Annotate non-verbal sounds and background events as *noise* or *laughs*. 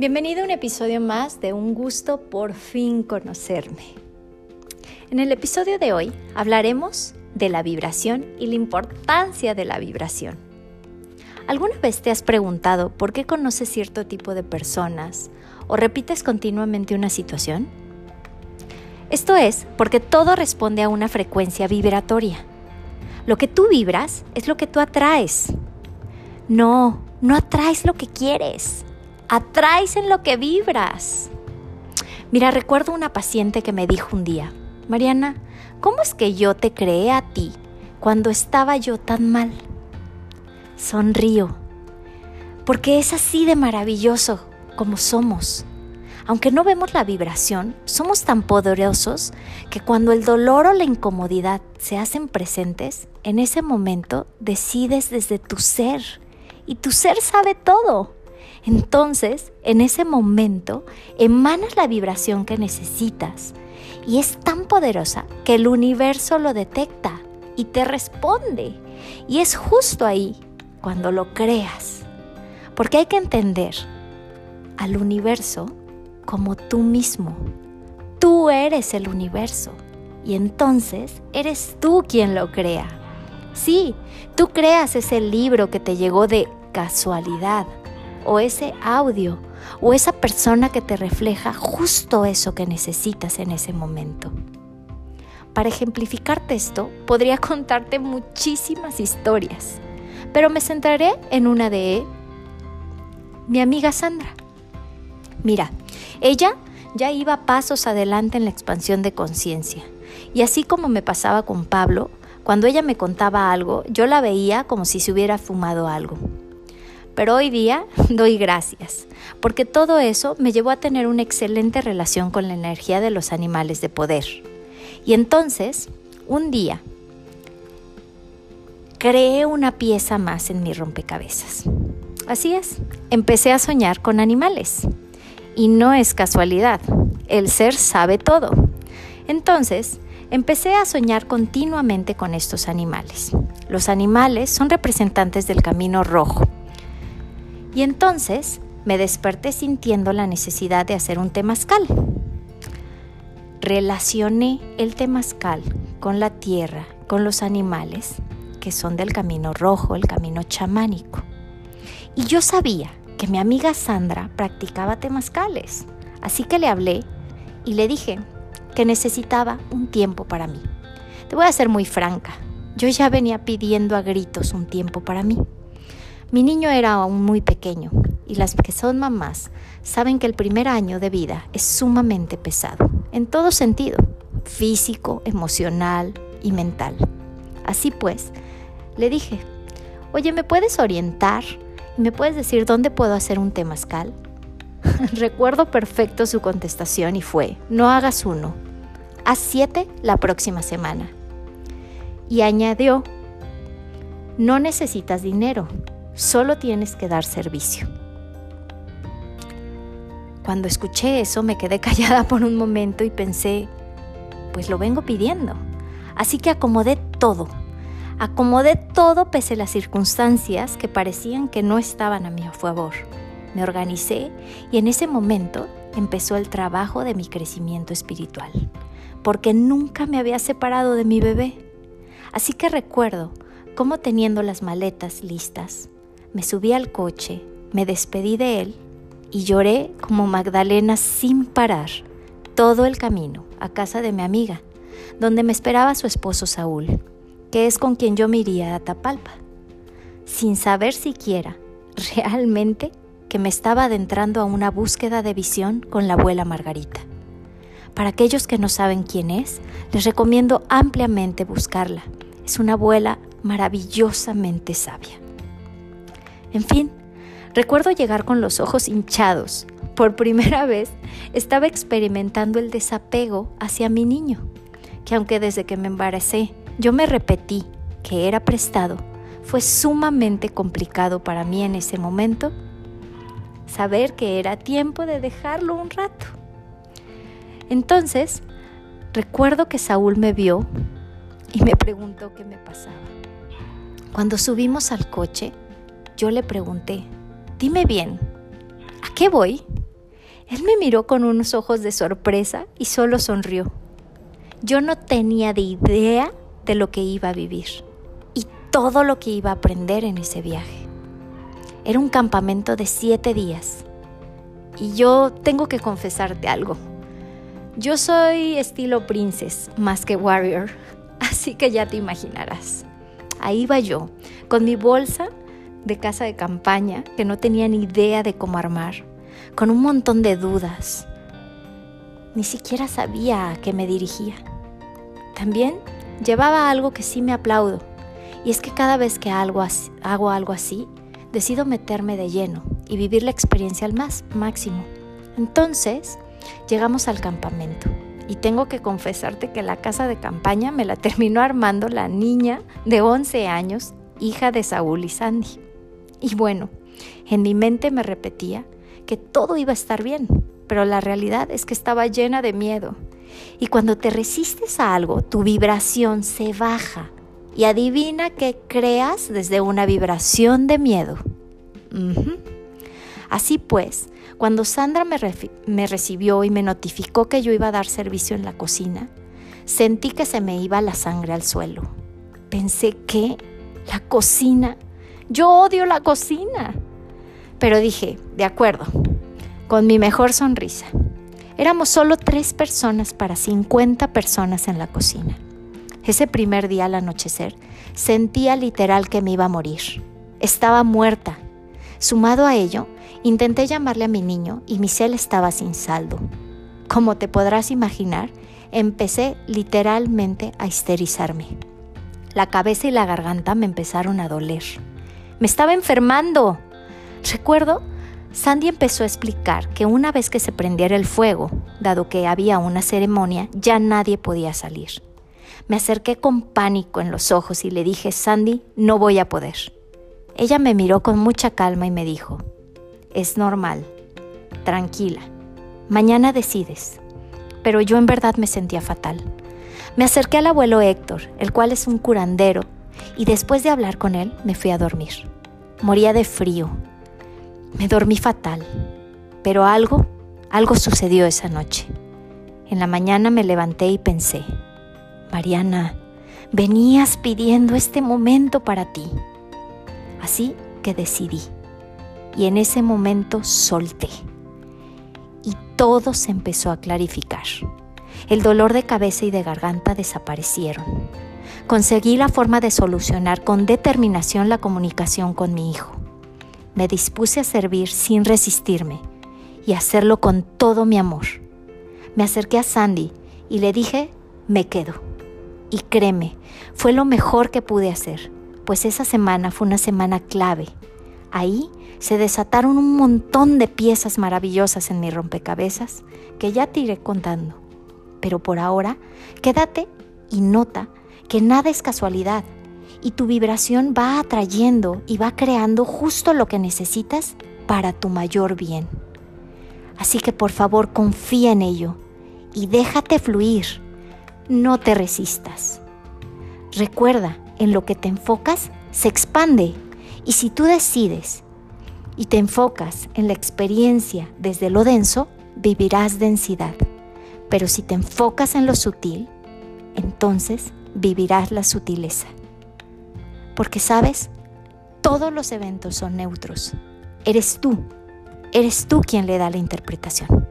Bienvenido a un episodio más de Un gusto por fin conocerme. En el episodio de hoy hablaremos de la vibración y la importancia de la vibración. ¿Alguna vez te has preguntado por qué conoces cierto tipo de personas o repites continuamente una situación? Esto es porque todo responde a una frecuencia vibratoria. Lo que tú vibras es lo que tú atraes. No, no atraes lo que quieres, atraes en lo que vibras. Mira, recuerdo una paciente que me dijo un día, Mariana, ¿cómo es que yo te creé a ti cuando estaba yo tan mal? Sonrío, porque es así de maravilloso como somos. Aunque no vemos la vibración, somos tan poderosos que cuando el dolor o la incomodidad se hacen presentes, en ese momento decides desde tu ser y tu ser sabe todo. Entonces, en ese momento, emanas la vibración que necesitas y es tan poderosa que el universo lo detecta y te responde. Y es justo ahí cuando lo creas. Porque hay que entender al universo como tú mismo. Tú eres el universo y entonces eres tú quien lo crea. Sí, tú creas ese libro que te llegó de casualidad o ese audio o esa persona que te refleja justo eso que necesitas en ese momento. Para ejemplificarte esto, podría *laughs* contarte muchísimas historias, pero me centraré en una de mi amiga Sandra. Mira, ella ya iba pasos adelante en la expansión de conciencia, y así como me pasaba con Pablo, cuando ella me contaba algo, yo la veía como si se hubiera fumado algo. Pero hoy día *laughs* doy gracias, porque todo eso me llevó a tener una excelente relación con la energía de los animales de poder. Y entonces, un día, creé una pieza más en mi rompecabezas. Así es, empecé a soñar con animales. Y no es casualidad, el ser sabe todo. Entonces, empecé a soñar continuamente con estos animales. Los animales son representantes del camino rojo. Y entonces me desperté sintiendo la necesidad de hacer un temazcal. Relacioné el temazcal con la tierra, con los animales, que son del camino rojo, el camino chamánico. Y yo sabía que mi amiga Sandra practicaba temazcales, así que le hablé y le dije que necesitaba un tiempo para mí. Te voy a ser muy franca, yo ya venía pidiendo a gritos un tiempo para mí. Mi niño era aún muy pequeño y las que son mamás saben que el primer año de vida es sumamente pesado, en todo sentido, físico, emocional y mental. Así pues, le dije, oye, ¿me puedes orientar? ¿Me puedes decir dónde puedo hacer un temazcal? *laughs* Recuerdo perfecto su contestación y fue, no hagas uno, haz siete la próxima semana. Y añadió, no necesitas dinero, solo tienes que dar servicio. Cuando escuché eso me quedé *laughs* callada por un momento y pensé, pues lo vengo pidiendo. Así que acomodé todo Acomodé todo pese a las circunstancias que parecían que no estaban a mi favor. Me organicé y en ese momento empezó el trabajo de mi crecimiento espiritual, porque nunca me había separado de mi bebé. Así que recuerdo cómo teniendo las maletas listas, me subí al coche, me despedí de él y lloré como Magdalena sin parar todo el camino a casa de mi amiga, donde me esperaba su esposo Saúl que es con quien yo me iría a Tapalpa, sin saber siquiera realmente que me estaba adentrando a una búsqueda de visión con la abuela Margarita. Para aquellos que no saben quién es, les recomiendo ampliamente buscarla. Es una abuela maravillosamente sabia. En fin, recuerdo llegar con los ojos hinchados. Por primera vez estaba experimentando el desapego hacia mi niño, que aunque desde que me embaracé yo me repetí que era prestado, fue sumamente complicado para mí en ese momento saber que era tiempo de dejarlo un rato. Entonces, recuerdo que Saúl me vio y me preguntó qué me pasaba. Cuando subimos al coche, yo le pregunté, dime bien, ¿a qué voy? Él me miró con unos ojos de sorpresa y solo sonrió. Yo no tenía de idea de lo que iba a vivir y todo lo que iba a aprender en ese viaje. Era un campamento de siete días. Y yo tengo que confesarte algo. Yo soy estilo princess más que warrior, *laughs* así que ya te imaginarás. Ahí va yo, con mi bolsa de casa de campaña que no tenía ni idea de cómo armar, con un montón de dudas. Ni siquiera sabía a qué me dirigía. También llevaba algo que sí me aplaudo, y es que cada vez que hago algo así, decido meterme de lleno y vivir la experiencia al más máximo. Entonces, llegamos al campamento y tengo que confesarte que la casa de campaña me la *laughs* terminó armando la niña de 11 años, hija de Saúl y Sandy. Y bueno, en mi mente me repetía que todo iba a estar bien, pero la realidad es que estaba llena de miedo. Y cuando te resistes a algo, tu vibración se baja y adivina que creas desde una vibración de miedo. Así pues, cuando Sandra me, me, recibió y me notificó que yo iba a dar servicio en la cocina, sentí que se me iba la sangre al suelo. Pensé que la cocina, yo odio la cocina. Pero dije, de acuerdo, con mi mejor sonrisa. Éramos solo tres personas para 50 personas en la cocina. Ese primer día al anochecer sentía literal que me iba a morir. Estaba muerta. Sumado a ello, intenté llamarle a mi niño y mi cel estaba sin saldo. Como te podrás imaginar, empecé literalmente a histerizarme. La cabeza y la garganta me empezaron a doler. Me estaba enfermando. Recuerdo, Sandy empezó a explicar que una vez que se prendiera el fuego, dado que había una ceremonia, ya nadie podía salir. Me acerqué con pánico en los ojos y le dije, Sandy, no voy a poder. Ella me miró con mucha calma y me dijo, es normal, tranquila, mañana decides. Pero yo en verdad me sentía fatal. Me acerqué al abuelo Héctor, el cual es un curandero, y después de hablar con él me fui a dormir. Moría de frío. Me dormí fatal, pero algo, algo sucedió esa noche. En la mañana me levanté y pensé, Mariana, venías pidiendo este momento para ti. Así que decidí. Y en ese momento solté. Y todo se empezó a clarificar. El dolor de cabeza y de garganta desaparecieron. Conseguí la forma de solucionar con determinación la comunicación con mi hijo. Me dispuse a servir sin resistirme y hacerlo con todo mi amor. Me acerqué a Sandy y le dije, me quedo. Y créeme, fue lo mejor que pude hacer, pues esa semana fue una semana clave. Ahí se desataron un montón de piezas maravillosas en mi rompecabezas que ya te iré contando. Pero por ahora, quédate y nota que nada es casualidad y tu vibración va atrayendo y va creando justo lo que necesitas para tu mayor bien. Así que por favor confía en ello y déjate fluir no te resistas. Recuerda, en lo que te enfocas se expande y si tú decides y te enfocas en la experiencia desde lo denso, vivirás densidad. Pero si te enfocas en lo sutil, entonces vivirás la sutileza. Porque sabes, todos los eventos son neutros. Eres tú, eres tú quien le da la interpretación.